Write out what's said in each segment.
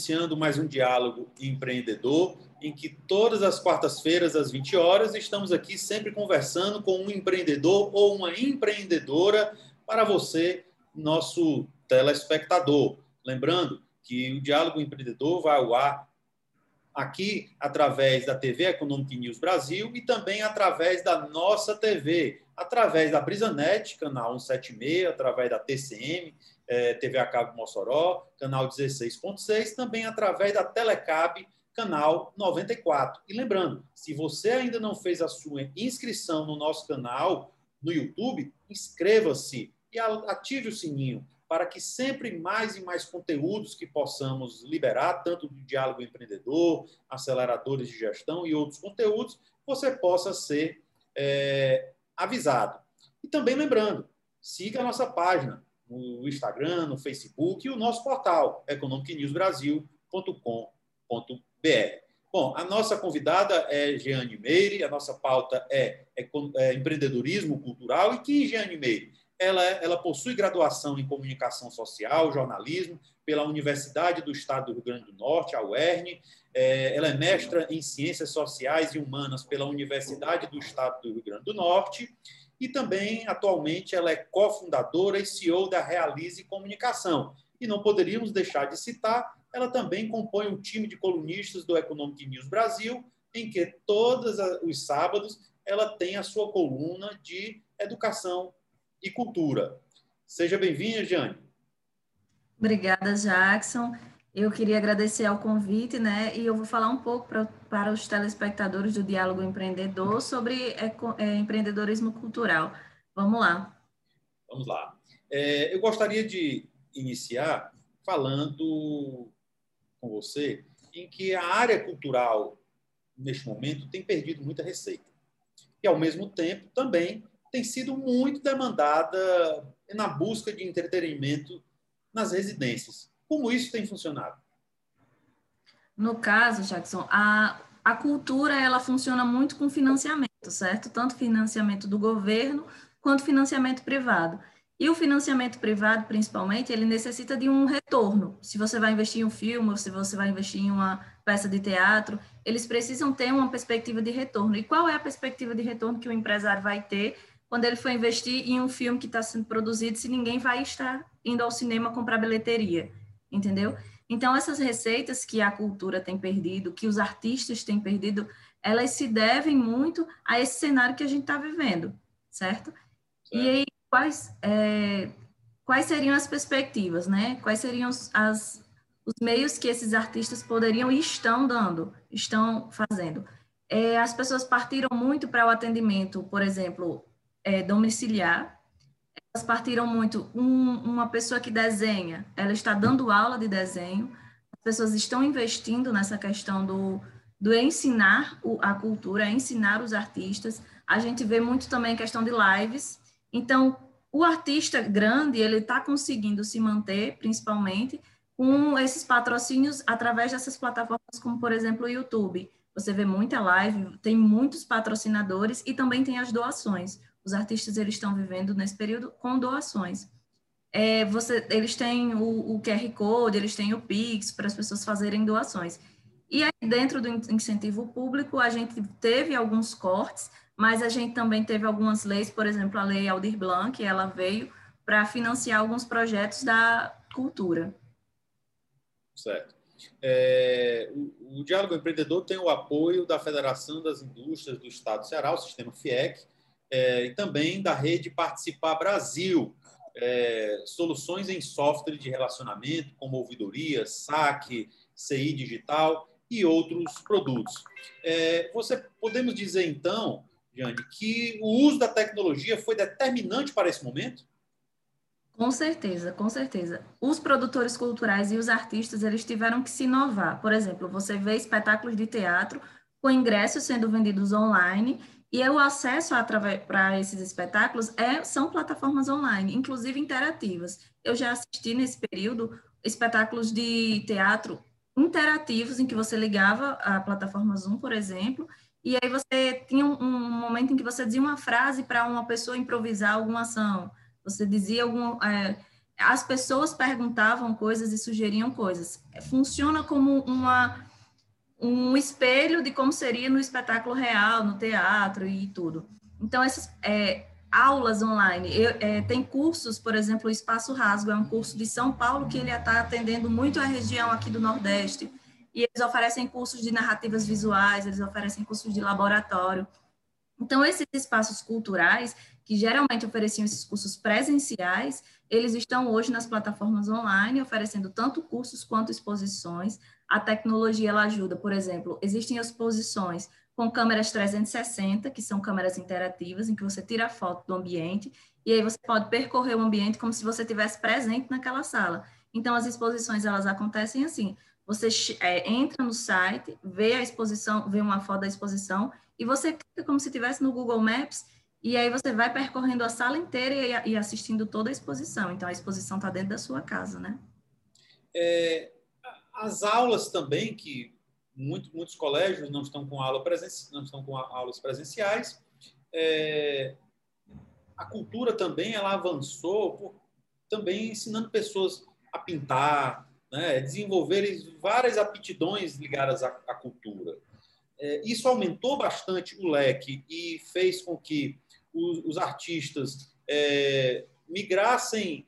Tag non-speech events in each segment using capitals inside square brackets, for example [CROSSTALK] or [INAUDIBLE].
iniciando mais um diálogo empreendedor, em que todas as quartas-feiras, às 20 horas, estamos aqui sempre conversando com um empreendedor ou uma empreendedora para você, nosso telespectador. Lembrando que o Diálogo Empreendedor vai ao ar aqui através da TV Economic News Brasil e também através da nossa TV, através da BrisaNet, canal 176, através da TCM, é, TV a cabo Mossoró, canal 16.6, também através da Telecab, canal 94. E lembrando, se você ainda não fez a sua inscrição no nosso canal no YouTube, inscreva-se e ative o sininho para que sempre mais e mais conteúdos que possamos liberar, tanto do diálogo empreendedor, aceleradores de gestão e outros conteúdos, você possa ser é, avisado. E também lembrando, siga a nossa página no Instagram, no Facebook e o nosso portal economicnewsbrasil.com.br. Bom, a nossa convidada é Jeane Meire, a nossa pauta é, é, é empreendedorismo cultural. E quem é Jeane Meire? Ela, ela possui graduação em comunicação social, jornalismo, pela Universidade do Estado do Rio Grande do Norte, a UERN. É, ela é mestra em ciências sociais e humanas pela Universidade do Estado do Rio Grande do Norte e também, atualmente, ela é cofundadora e CEO da Realize Comunicação. E não poderíamos deixar de citar, ela também compõe um time de colunistas do Economic News Brasil, em que todos os sábados ela tem a sua coluna de educação e cultura. Seja bem-vinda, Jane. Obrigada, Jackson. Eu queria agradecer ao convite, né? E eu vou falar um pouco pra, para os telespectadores do Diálogo Empreendedor sobre é, é, empreendedorismo cultural. Vamos lá. Vamos lá. É, eu gostaria de iniciar falando com você em que a área cultural, neste momento, tem perdido muita receita. E, ao mesmo tempo, também tem sido muito demandada na busca de entretenimento nas residências. Como isso tem funcionado? No caso, Jackson, a, a cultura ela funciona muito com financiamento, certo? Tanto financiamento do governo quanto financiamento privado. E o financiamento privado, principalmente, ele necessita de um retorno. Se você vai investir em um filme, ou se você vai investir em uma peça de teatro, eles precisam ter uma perspectiva de retorno. E qual é a perspectiva de retorno que o empresário vai ter quando ele for investir em um filme que está sendo produzido, se ninguém vai estar indo ao cinema comprar bilheteria? Entendeu? Então, essas receitas que a cultura tem perdido, que os artistas têm perdido, elas se devem muito a esse cenário que a gente está vivendo, certo? certo? E aí, quais, é, quais seriam as perspectivas, né? Quais seriam os, as, os meios que esses artistas poderiam e estão dando, estão fazendo? É, as pessoas partiram muito para o atendimento, por exemplo, é, domiciliar, elas partiram muito. Um, uma pessoa que desenha, ela está dando aula de desenho, as pessoas estão investindo nessa questão do, do ensinar o, a cultura, ensinar os artistas. A gente vê muito também a questão de lives. Então, o artista grande, ele está conseguindo se manter, principalmente, com esses patrocínios através dessas plataformas, como, por exemplo, o YouTube. Você vê muita live, tem muitos patrocinadores e também tem as doações os artistas eles estão vivendo nesse período com doações. É, você, eles têm o, o, QR Code, eles têm o Pix para as pessoas fazerem doações. E aí, dentro do incentivo público, a gente teve alguns cortes, mas a gente também teve algumas leis, por exemplo, a Lei Aldir Blanc, ela veio para financiar alguns projetos da cultura. Certo. É, o, o, Diálogo Empreendedor tem o apoio da Federação das Indústrias do Estado do Ceará, o sistema FIEC, é, e também da rede Participar Brasil, é, soluções em software de relacionamento, como ouvidoria, saque, CI digital e outros produtos. É, você podemos dizer então, Jane, que o uso da tecnologia foi determinante para esse momento? Com certeza, com certeza. Os produtores culturais e os artistas, eles tiveram que se inovar. Por exemplo, você vê espetáculos de teatro com ingressos sendo vendidos online e o acesso para esses espetáculos é, são plataformas online, inclusive interativas. Eu já assisti nesse período espetáculos de teatro interativos em que você ligava a plataforma Zoom, por exemplo, e aí você tinha um, um momento em que você dizia uma frase para uma pessoa improvisar alguma ação. Você dizia algum, é, as pessoas perguntavam coisas e sugeriam coisas. Funciona como uma, um espelho de como seria no espetáculo real, no teatro e tudo. Então, essas é, aulas online, eu, é, tem cursos, por exemplo, o Espaço Rasgo é um curso de São Paulo que ele está atendendo muito a região aqui do Nordeste, e eles oferecem cursos de narrativas visuais, eles oferecem cursos de laboratório. Então, esses espaços culturais, que geralmente ofereciam esses cursos presenciais, eles estão hoje nas plataformas online, oferecendo tanto cursos quanto exposições. A tecnologia ela ajuda, por exemplo, existem exposições com câmeras 360, que são câmeras interativas, em que você tira a foto do ambiente, e aí você pode percorrer o ambiente como se você estivesse presente naquela sala. Então, as exposições, elas acontecem assim, você é, entra no site, vê a exposição, vê uma foto da exposição, e você clica como se estivesse no Google Maps, e aí você vai percorrendo a sala inteira e, e assistindo toda a exposição. Então, a exposição está dentro da sua casa, né? É, as aulas também, que muito, muitos colégios não estão com, aula presen não estão com aulas presenciais, é, a cultura também ela avançou por, também ensinando pessoas a pintar, né, desenvolverem várias aptidões ligadas à, à cultura. É, isso aumentou bastante o leque e fez com que os, os artistas é, migrassem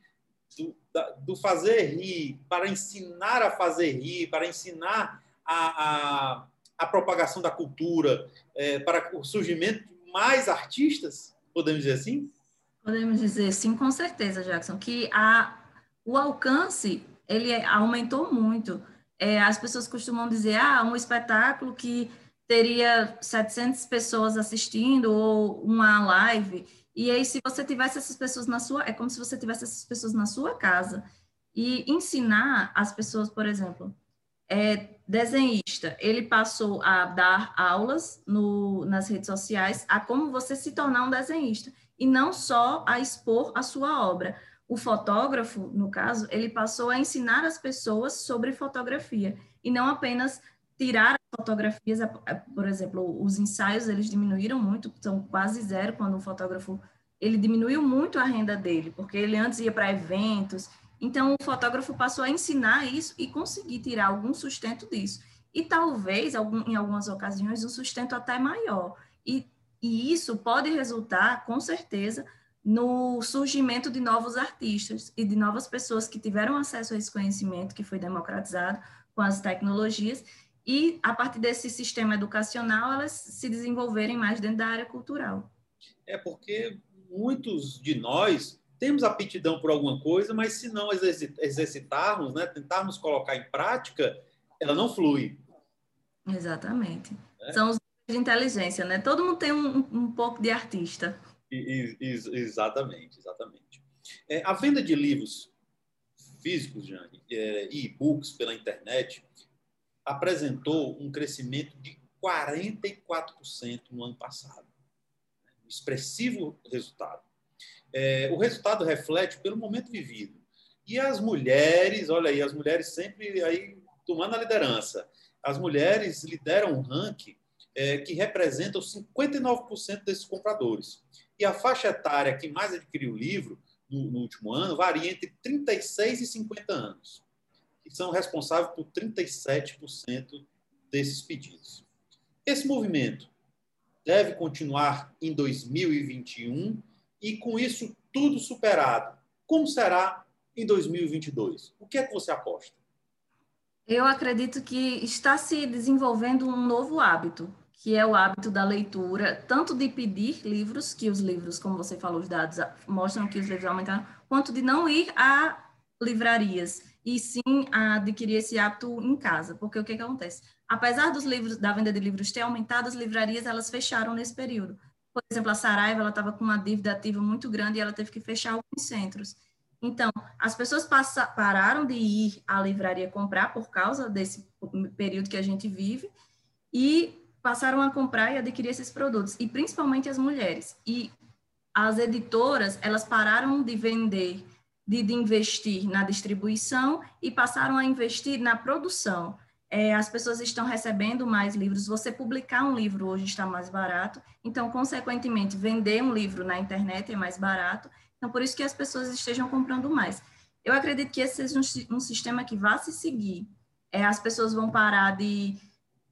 do, da, do, fazer rir para ensinar a fazer rir, para ensinar a, a, a propagação da cultura, é, para o surgimento de mais artistas, podemos dizer assim? Podemos dizer sim, com certeza, Jackson, que a, o alcance ele aumentou muito. É, as pessoas costumam dizer, ah, um espetáculo que teria 700 pessoas assistindo ou uma live. E aí, se você tivesse essas pessoas na sua, é como se você tivesse essas pessoas na sua casa e ensinar as pessoas, por exemplo, é desenhista, ele passou a dar aulas no, nas redes sociais a como você se tornar um desenhista e não só a expor a sua obra. O fotógrafo, no caso, ele passou a ensinar as pessoas sobre fotografia e não apenas tirar fotografias, por exemplo, os ensaios eles diminuíram muito, são quase zero quando o fotógrafo ele diminuiu muito a renda dele, porque ele antes ia para eventos. Então o fotógrafo passou a ensinar isso e conseguir tirar algum sustento disso. E talvez algum, em algumas ocasiões um sustento até maior. E, e isso pode resultar, com certeza, no surgimento de novos artistas e de novas pessoas que tiveram acesso a esse conhecimento que foi democratizado com as tecnologias e, a partir desse sistema educacional, elas se desenvolverem mais dentro da área cultural. É porque muitos de nós temos aptidão por alguma coisa, mas se não exercitarmos, né, tentarmos colocar em prática, ela não flui. Exatamente. É? São os de inteligência, né? Todo mundo tem um, um pouco de artista. exatamente, exatamente. É, a venda de livros físicos, Jane, é, e e-books pela internet apresentou um crescimento de 44% no ano passado. Expressivo resultado. É, o resultado reflete pelo momento vivido. E as mulheres, olha aí, as mulheres sempre aí tomando a liderança. As mulheres lideram um ranking é, que representa os 59% desses compradores. E a faixa etária que mais adquiriu o livro no, no último ano varia entre 36 e 50 anos que são responsáveis por 37% desses pedidos. Esse movimento deve continuar em 2021 e, com isso tudo superado, como será em 2022? O que é que você aposta? Eu acredito que está se desenvolvendo um novo hábito, que é o hábito da leitura, tanto de pedir livros, que os livros, como você falou, os dados mostram que os livros aumentaram, quanto de não ir a livrarias e sim adquirir esse hábito em casa, porque o que, que acontece? Apesar dos livros da venda de livros ter aumentado, as livrarias elas fecharam nesse período. Por exemplo, a Saraiva ela estava com uma dívida ativa muito grande e ela teve que fechar alguns centros. Então, as pessoas passa, pararam de ir à livraria comprar por causa desse período que a gente vive e passaram a comprar e adquirir esses produtos, e principalmente as mulheres. E as editoras, elas pararam de vender de, de investir na distribuição e passaram a investir na produção. É, as pessoas estão recebendo mais livros. Você publicar um livro hoje está mais barato, então, consequentemente, vender um livro na internet é mais barato. Então, por isso que as pessoas estejam comprando mais. Eu acredito que esse seja um, um sistema que vá se seguir. É, as pessoas vão parar de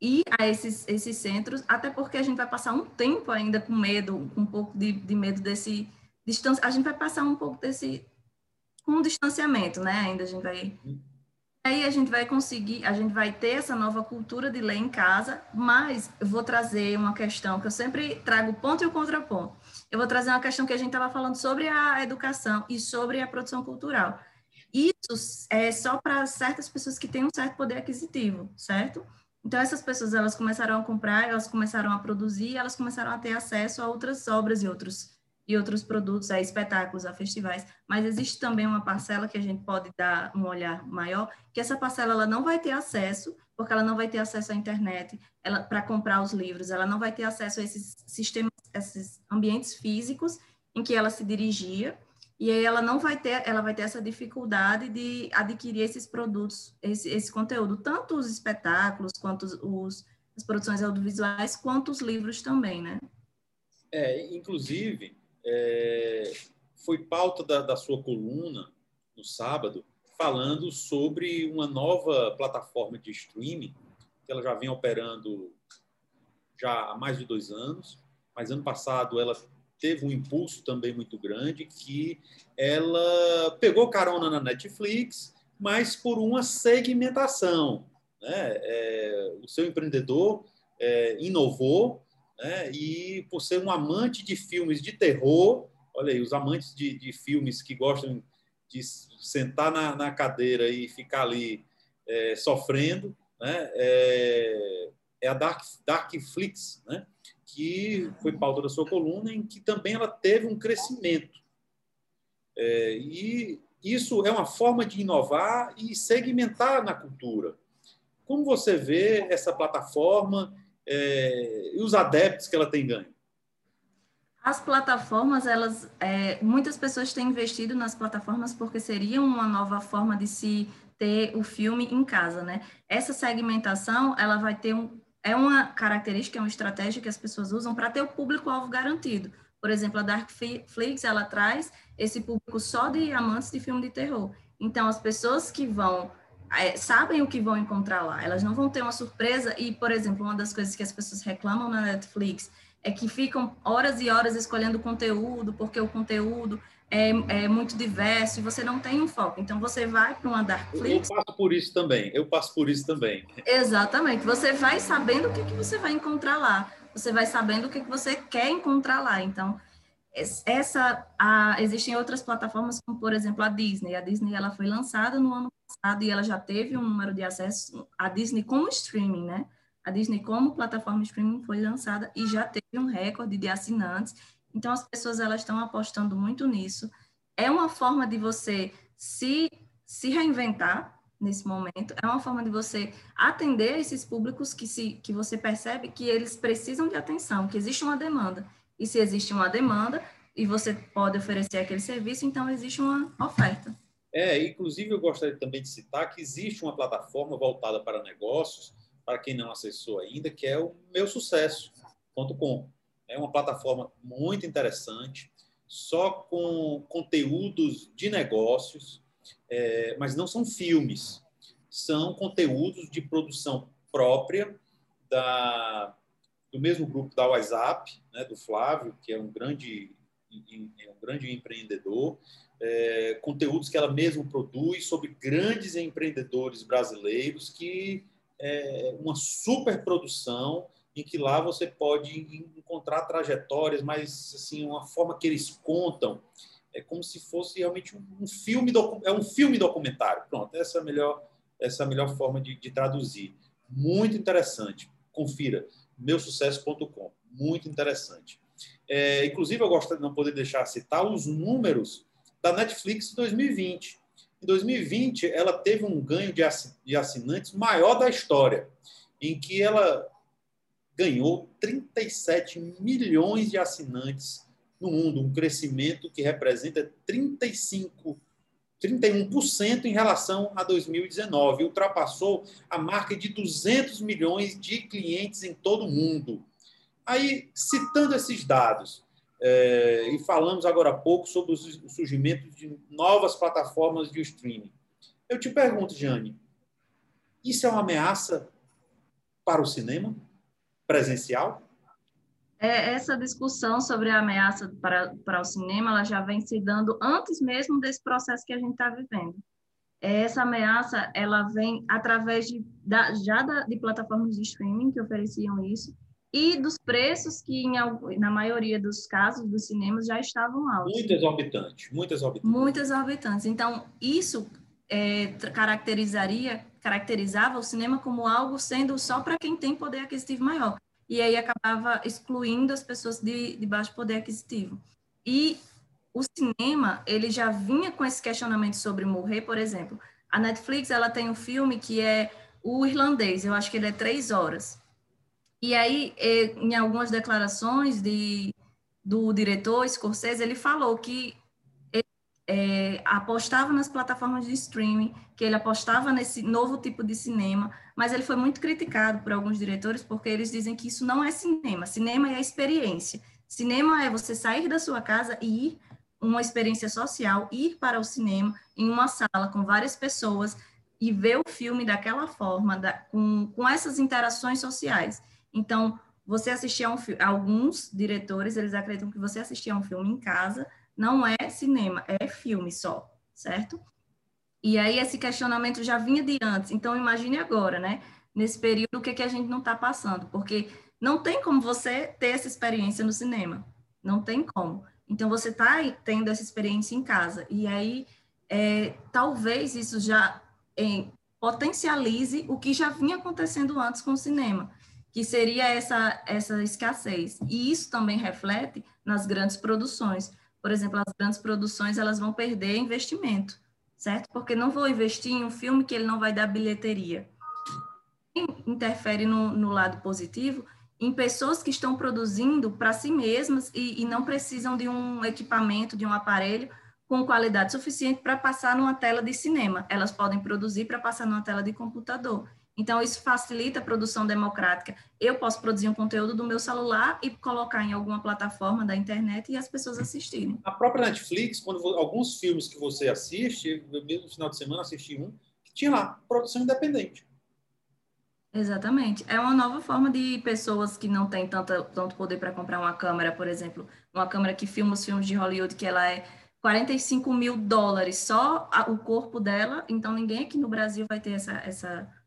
ir a esses, esses centros, até porque a gente vai passar um tempo ainda com medo, com um pouco de, de medo desse distância. A gente vai passar um pouco desse com um distanciamento, né? Ainda a gente vai Aí a gente vai conseguir, a gente vai ter essa nova cultura de ler em casa, mas eu vou trazer uma questão que eu sempre trago ponto e o contraponto. Eu vou trazer uma questão que a gente estava falando sobre a educação e sobre a produção cultural. Isso é só para certas pessoas que têm um certo poder aquisitivo, certo? Então essas pessoas elas começaram a comprar, elas começaram a produzir, elas começaram a ter acesso a outras obras e outros e outros produtos, a espetáculos, a festivais, mas existe também uma parcela que a gente pode dar um olhar maior, que essa parcela ela não vai ter acesso, porque ela não vai ter acesso à internet para comprar os livros, ela não vai ter acesso a esses sistemas, esses ambientes físicos em que ela se dirigia, e aí ela não vai ter, ela vai ter essa dificuldade de adquirir esses produtos, esse, esse conteúdo, tanto os espetáculos, quanto os, as produções audiovisuais, quanto os livros também, né? É, inclusive, é, foi pauta da, da sua coluna no sábado, falando sobre uma nova plataforma de streaming, que ela já vem operando já há mais de dois anos, mas ano passado ela teve um impulso também muito grande, que ela pegou carona na Netflix, mas por uma segmentação. Né? É, o seu empreendedor é, inovou né? e por ser um amante de filmes de terror, olha aí, os amantes de, de filmes que gostam de sentar na, na cadeira e ficar ali é, sofrendo, né? é, é a Dark, Darkflix, né? que foi pauta da sua coluna, em que também ela teve um crescimento. É, e isso é uma forma de inovar e segmentar na cultura. Como você vê essa plataforma é, e os adeptos que ela tem ganho? As plataformas, elas, é, muitas pessoas têm investido nas plataformas porque seria uma nova forma de se ter o filme em casa, né? Essa segmentação, ela vai ter um, é uma característica, é uma estratégia que as pessoas usam para ter o público-alvo garantido. Por exemplo, a Darkflix, ela traz esse público só de amantes de filme de terror. Então, as pessoas que vão é, sabem o que vão encontrar lá. Elas não vão ter uma surpresa. E, por exemplo, uma das coisas que as pessoas reclamam na Netflix é que ficam horas e horas escolhendo conteúdo, porque o conteúdo é, é muito diverso e você não tem um foco. Então, você vai para uma Darkflix. Eu passo por isso também. Eu passo por isso também. Exatamente. Você vai sabendo o que, que você vai encontrar lá. Você vai sabendo o que, que você quer encontrar lá. Então, essa a, existem outras plataformas como por exemplo a Disney. A Disney ela foi lançada no ano passado e ela já teve um número de acessos a Disney como streaming né? A Disney como plataforma streaming foi lançada e já teve um recorde de assinantes. Então as pessoas elas estão apostando muito nisso. É uma forma de você se se reinventar nesse momento. É uma forma de você atender esses públicos que se que você percebe que eles precisam de atenção que existe uma demanda e se existe uma demanda e você pode oferecer aquele serviço, então existe uma oferta. É, inclusive eu gostaria também de citar que existe uma plataforma voltada para negócios, para quem não acessou ainda, que é o meusucesso.com. É uma plataforma muito interessante, só com conteúdos de negócios, é, mas não são filmes, são conteúdos de produção própria da, do mesmo grupo da WhatsApp, né, do Flávio, que é um grande, é um grande empreendedor, é, conteúdos que ela mesma produz sobre grandes empreendedores brasileiros, que é uma super produção em que lá você pode encontrar trajetórias, mas assim uma forma que eles contam é como se fosse realmente um, filme é um filme documentário. Pronto, essa é a melhor essa é a melhor forma de, de traduzir. Muito interessante. Confira meusucesso.com. Muito interessante. É, inclusive, eu gosto de não poder deixar de citar os números da Netflix em 2020. Em 2020, ela teve um ganho de assinantes maior da história, em que ela ganhou 37 milhões de assinantes no mundo, um crescimento que representa 35 31% em relação a 2019, ultrapassou a marca de 200 milhões de clientes em todo o mundo. Aí, citando esses dados, é, e falamos agora há pouco sobre o surgimento de novas plataformas de streaming. Eu te pergunto, Jane, isso é uma ameaça para o cinema presencial? É, essa discussão sobre a ameaça para, para o cinema, ela já vem se dando antes mesmo desse processo que a gente está vivendo. Essa ameaça, ela vem através de, da, já da, de plataformas de streaming que ofereciam isso, e dos preços que, em, na maioria dos casos dos cinemas, já estavam altos. Muito exorbitantes, muito exorbitantes. Muito exorbitantes. Então, isso é, caracterizaria, caracterizava o cinema como algo sendo só para quem tem poder aquisitivo maior. E aí acabava excluindo as pessoas de, de baixo poder aquisitivo. E o cinema, ele já vinha com esse questionamento sobre morrer, por exemplo. A Netflix, ela tem um filme que é o irlandês, eu acho que ele é três horas. E aí, é, em algumas declarações de, do diretor Scorsese, ele falou que é, apostava nas plataformas de streaming, que ele apostava nesse novo tipo de cinema, mas ele foi muito criticado por alguns diretores porque eles dizem que isso não é cinema. Cinema é experiência. Cinema é você sair da sua casa e ir uma experiência social, ir para o cinema em uma sala com várias pessoas e ver o filme daquela forma, da, com, com essas interações sociais. Então, você assistir a um filme, alguns diretores, eles acreditam que você assistir a um filme em casa não é cinema, é filme só, certo? E aí esse questionamento já vinha de antes. Então, imagine agora, né? Nesse período, o que, que a gente não está passando? Porque não tem como você ter essa experiência no cinema. Não tem como. Então, você está tendo essa experiência em casa. E aí, é, talvez isso já é, potencialize o que já vinha acontecendo antes com o cinema que seria essa, essa escassez. E isso também reflete nas grandes produções. Por exemplo, as grandes produções elas vão perder investimento, certo? Porque não vou investir em um filme que ele não vai dar bilheteria. Interfere no, no lado positivo em pessoas que estão produzindo para si mesmas e, e não precisam de um equipamento, de um aparelho com qualidade suficiente para passar numa tela de cinema. Elas podem produzir para passar numa tela de computador. Então, isso facilita a produção democrática. Eu posso produzir um conteúdo do meu celular e colocar em alguma plataforma da internet e as pessoas assistirem. A própria Netflix, quando alguns filmes que você assiste, eu mesmo no final de semana assisti um, que tinha lá, produção independente. Exatamente. É uma nova forma de pessoas que não têm tanto, tanto poder para comprar uma câmera, por exemplo, uma câmera que filma os filmes de Hollywood, que ela é 45 mil dólares só o corpo dela, então ninguém aqui no Brasil vai ter essa, essa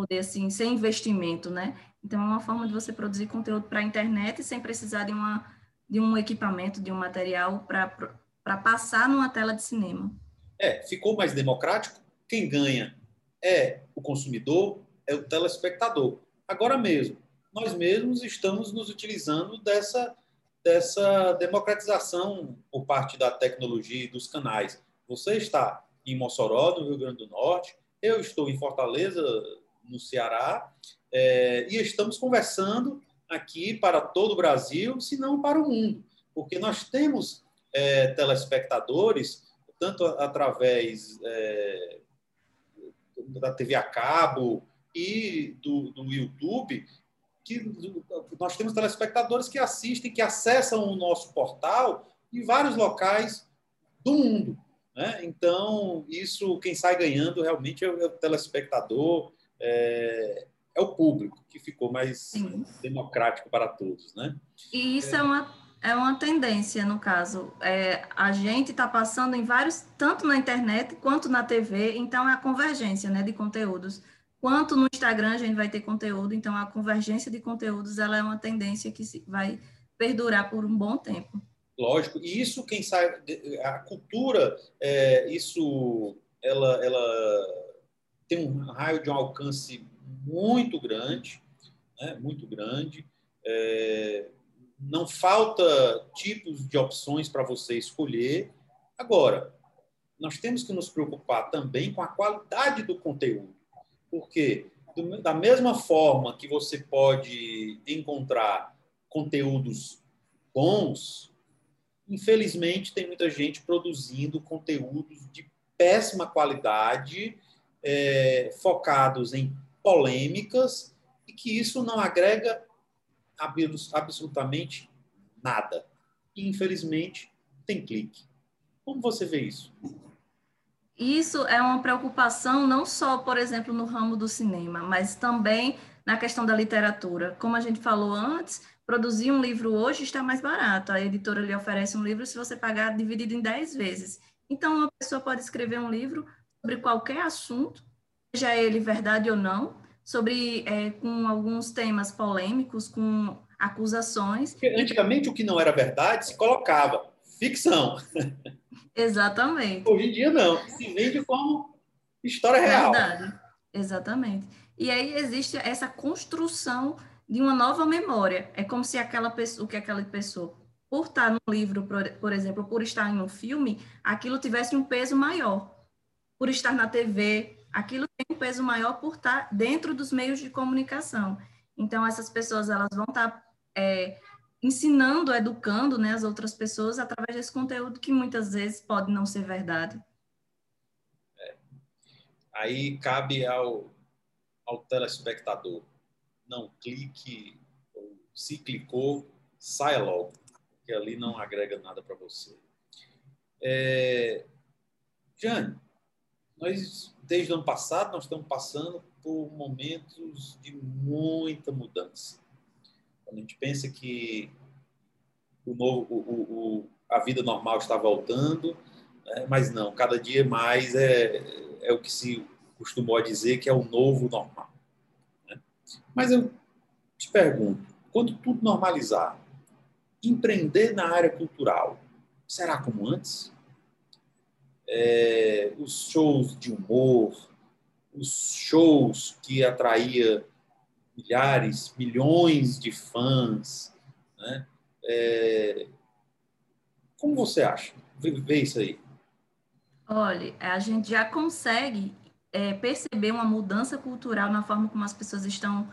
poder assim sem investimento, né? Então é uma forma de você produzir conteúdo para a internet sem precisar de uma de um equipamento, de um material para passar numa tela de cinema. É, ficou mais democrático. Quem ganha é o consumidor, é o telespectador. Agora mesmo, nós mesmos estamos nos utilizando dessa dessa democratização por parte da tecnologia e dos canais. Você está em Mossoró, no Rio Grande do Norte, eu estou em Fortaleza, no Ceará, é, e estamos conversando aqui para todo o Brasil, se não para o mundo, porque nós temos é, telespectadores, tanto através é, da TV a cabo e do, do YouTube, que nós temos telespectadores que assistem, que acessam o nosso portal em vários locais do mundo. Né? Então, isso, quem sai ganhando realmente é o telespectador, é, é o público que ficou mais Sim. democrático para todos, né? E isso é, é uma, é uma tendência, no caso. É, a gente está passando em vários, tanto na internet quanto na TV, então é a convergência né, de conteúdos. Quanto no Instagram a gente vai ter conteúdo, então a convergência de conteúdos ela é uma tendência que vai perdurar por um bom tempo. Lógico, e isso quem sabe, a cultura, é, isso ela, ela tem um raio de um alcance muito grande, né? muito grande. É, não falta tipos de opções para você escolher. Agora, nós temos que nos preocupar também com a qualidade do conteúdo, porque da mesma forma que você pode encontrar conteúdos bons, infelizmente tem muita gente produzindo conteúdos de péssima qualidade é, focados em polêmicas e que isso não agrega absolutamente nada. e, infelizmente, tem clique. Como você vê isso? Isso é uma preocupação não só, por exemplo, no ramo do cinema, mas também na questão da literatura. Como a gente falou antes, produzir um livro hoje está mais barato. A editora lhe oferece um livro se você pagar dividido em 10 vezes. Então, uma pessoa pode escrever um livro sobre qualquer assunto, seja ele verdade ou não, sobre é, com alguns temas polêmicos, com acusações. Porque antigamente o que não era verdade se colocava ficção. [LAUGHS] Exatamente. Hoje em dia não, se vende como história real. Verdade. Exatamente. E aí existe essa construção de uma nova memória. É como se aquela pessoa, que aquela pessoa, por estar no livro, por, por exemplo, por estar em um filme, aquilo tivesse um peso maior. Por estar na TV, aquilo tem um peso maior por estar dentro dos meios de comunicação. Então, essas pessoas elas vão estar é, ensinando, educando né, as outras pessoas através desse conteúdo que muitas vezes pode não ser verdade. É. Aí cabe ao, ao telespectador. Não clique, ou se clicou, saia logo, porque ali não agrega nada para você. É, Jane, nós, desde o ano passado, nós estamos passando por momentos de muita mudança quando a gente pensa que o novo, o, o, a vida normal está voltando, né? mas não, cada dia mais é, é o que se costumou dizer que é o novo normal. Né? Mas eu te pergunto, quando tudo normalizar, empreender na área cultural será como antes? É, os shows de humor, os shows que atraía milhares, milhões de fãs. Né? É... Como você acha? Vê isso aí. Olha, a gente já consegue é, perceber uma mudança cultural na forma como as pessoas estão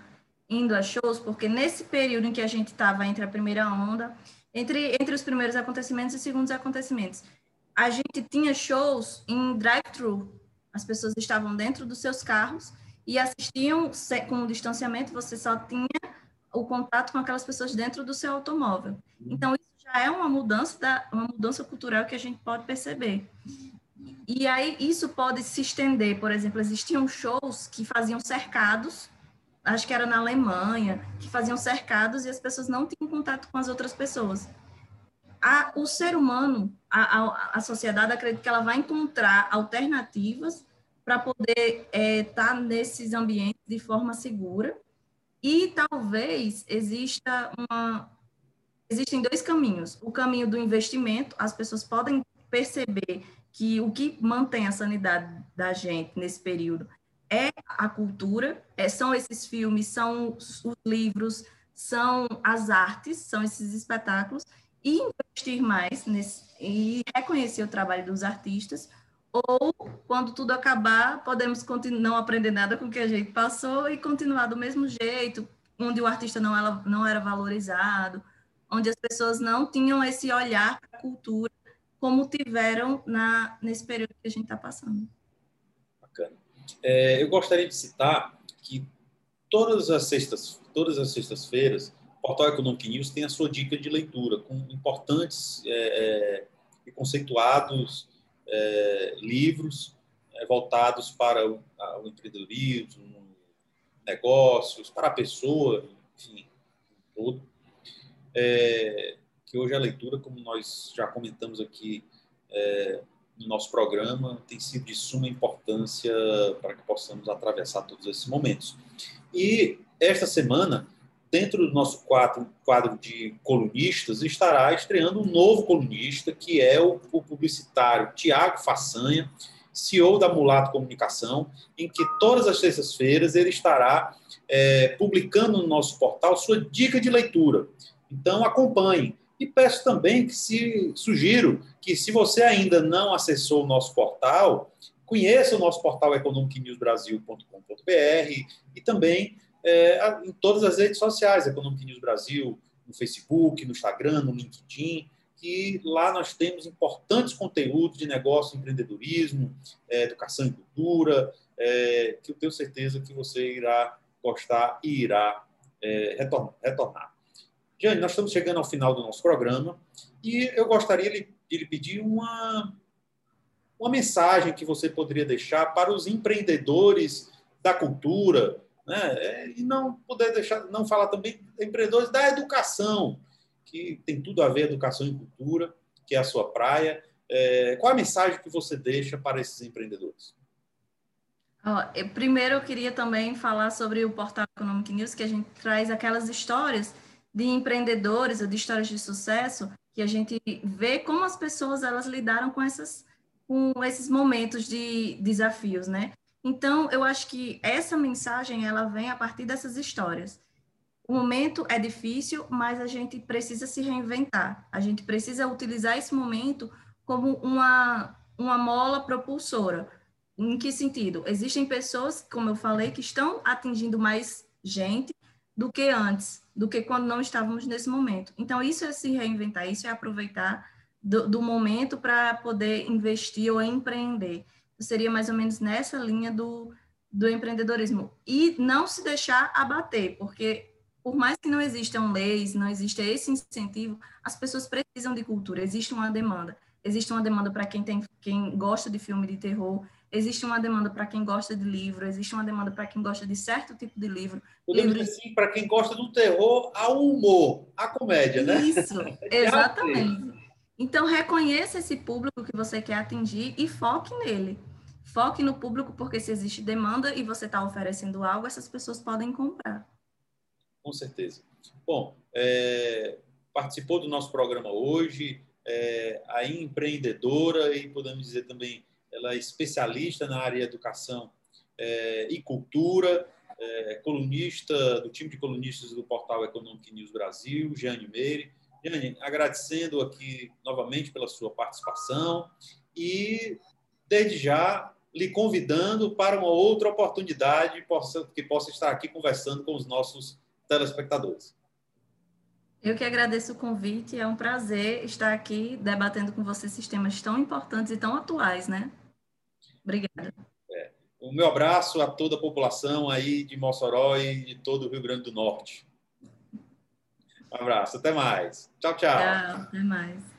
indo a shows, porque nesse período em que a gente estava entre a primeira onda, entre, entre os primeiros acontecimentos e segundos acontecimentos, a gente tinha shows em drive-thru. As pessoas estavam dentro dos seus carros e assistiam com o distanciamento, você só tinha o contato com aquelas pessoas dentro do seu automóvel. Uhum. Então, isso já é uma mudança, da, uma mudança cultural que a gente pode perceber. E aí, isso pode se estender, por exemplo, existiam shows que faziam cercados, acho que era na Alemanha, que faziam cercados e as pessoas não tinham contato com as outras pessoas. A, o ser humano, a, a, a sociedade, acredita que ela vai encontrar alternativas para poder estar é, tá nesses ambientes de forma segura. E talvez exista uma. Existem dois caminhos. O caminho do investimento, as pessoas podem perceber que o que mantém a sanidade da gente nesse período é a cultura, é, são esses filmes, são os livros, são as artes, são esses espetáculos, e investir mais nesse, e reconhecer o trabalho dos artistas, ou quando tudo acabar, podemos não aprender nada com o que a gente passou e continuar do mesmo jeito, onde o artista não era, não era valorizado, onde as pessoas não tinham esse olhar para a cultura como tiveram na, nesse período que a gente está passando. Bacana. É, eu gostaria de citar que todas as sextas, todas as sextas-feiras, o Portal Economic News tem a sua dica de leitura com importantes é, é e conceituados é, livros é, voltados para o, a, o, empreendedorismo, negócios, para a pessoa, enfim, tudo. É, que hoje a leitura, como nós já comentamos aqui é, no nosso programa, tem sido de suma importância para que possamos atravessar todos esses momentos. E esta semana dentro do nosso quadro, quadro de colunistas, estará estreando um novo colunista, que é o, o publicitário Tiago Façanha, CEO da Mulato Comunicação, em que todas as terças-feiras ele estará é, publicando no nosso portal sua dica de leitura. Então, acompanhe. E peço também que se sugiro que, se você ainda não acessou o nosso portal, conheça o nosso portal economicnewsbrasil.com.br e também é, em todas as redes sociais, Economic News Brasil, no Facebook, no Instagram, no LinkedIn, que lá nós temos importantes conteúdos de negócio, empreendedorismo, é, educação e cultura, é, que eu tenho certeza que você irá gostar e irá é, retornar. Jane, nós estamos chegando ao final do nosso programa e eu gostaria de lhe pedir uma, uma mensagem que você poderia deixar para os empreendedores da cultura, né? E não poder deixar, não falar também empreendedores da educação, que tem tudo a ver educação e cultura, que é a sua praia. É, qual a mensagem que você deixa para esses empreendedores? Oh, primeiro, eu queria também falar sobre o portal Economic News, que a gente traz aquelas histórias de empreendedores ou de histórias de sucesso que a gente vê como as pessoas elas lidaram com essas com esses momentos de desafios, né? Então, eu acho que essa mensagem ela vem a partir dessas histórias. O momento é difícil, mas a gente precisa se reinventar. A gente precisa utilizar esse momento como uma, uma mola propulsora. Em que sentido? Existem pessoas, como eu falei, que estão atingindo mais gente do que antes, do que quando não estávamos nesse momento. Então, isso é se reinventar, isso é aproveitar do, do momento para poder investir ou empreender seria mais ou menos nessa linha do, do empreendedorismo. E não se deixar abater, porque por mais que não existam leis, não exista esse incentivo, as pessoas precisam de cultura, existe uma demanda. Existe uma demanda para quem, tem, quem gosta de filme de terror, existe uma demanda para quem gosta de livro, existe uma demanda para quem gosta de certo tipo de livro. Livro... assim, para quem gosta do terror, ao humor, à comédia, né? Isso, [LAUGHS] exatamente. Então, reconheça esse público que você quer atingir e foque nele. Foque no público, porque se existe demanda e você está oferecendo algo, essas pessoas podem comprar. Com certeza. Bom, é, participou do nosso programa hoje, é, a empreendedora e podemos dizer também, ela é especialista na área educação é, e cultura, é, colunista do time de colunistas do portal Economic News Brasil, Jane Meire. Jane, agradecendo aqui novamente pela sua participação e, desde já, lhe convidando para uma outra oportunidade que possa estar aqui conversando com os nossos telespectadores. Eu que agradeço o convite, é um prazer estar aqui debatendo com você sistemas tão importantes e tão atuais, né? Obrigada. É. O meu abraço a toda a população aí de Mossoró e de todo o Rio Grande do Norte. Um abraço, até mais. Tchau, tchau. Tchau, até mais.